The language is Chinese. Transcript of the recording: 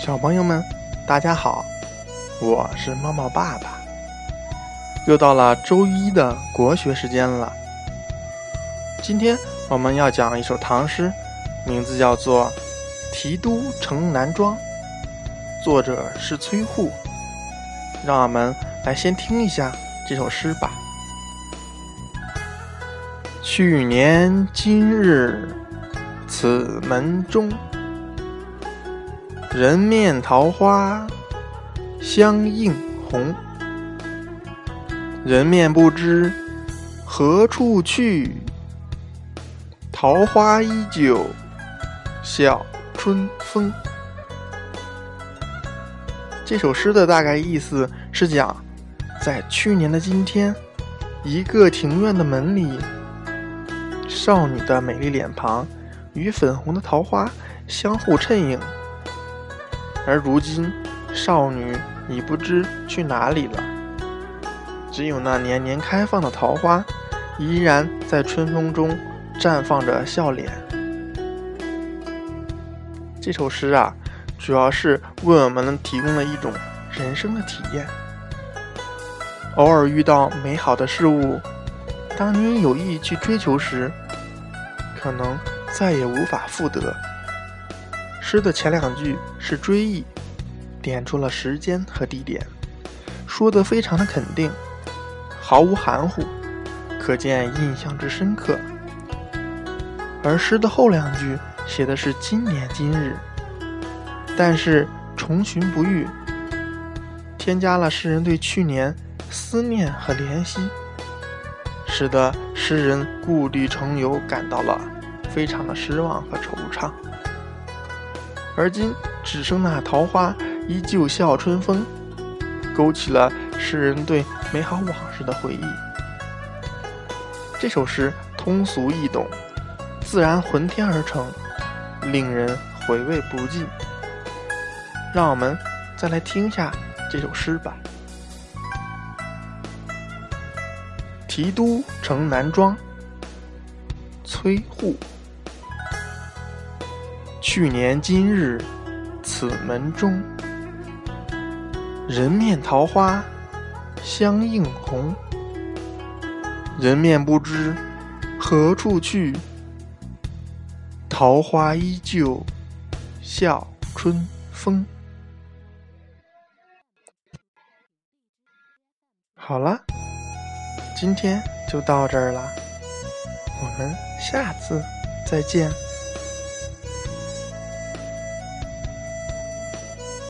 小朋友们，大家好，我是猫猫爸爸。又到了周一的国学时间了。今天我们要讲一首唐诗，名字叫做《题都城南庄》，作者是崔护。让我们来先听一下这首诗吧。去年今日此门中。人面桃花相映红，人面不知何处去，桃花依旧笑春风。这首诗的大概意思是讲，在去年的今天，一个庭院的门里，少女的美丽脸庞与粉红的桃花相互衬映。而如今，少女已不知去哪里了。只有那年年开放的桃花，依然在春风中绽放着笑脸。这首诗啊，主要是为我们提供了一种人生的体验。偶尔遇到美好的事物，当你有意去追求时，可能再也无法复得。诗的前两句是追忆，点出了时间和地点，说得非常的肯定，毫无含糊，可见印象之深刻。而诗的后两句写的是今年今日，但是重寻不遇，添加了诗人对去年思念和怜惜，使得诗人故地重游感到了非常的失望和惆怅。而今只剩那桃花依旧笑春风，勾起了诗人对美好往事的回忆。这首诗通俗易懂，自然浑天而成，令人回味不尽。让我们再来听一下这首诗吧，《题都城南庄》，崔护。去年今日此门中，人面桃花相映红。人面不知何处去，桃花依旧笑春风。好了，今天就到这儿了，我们下次再见。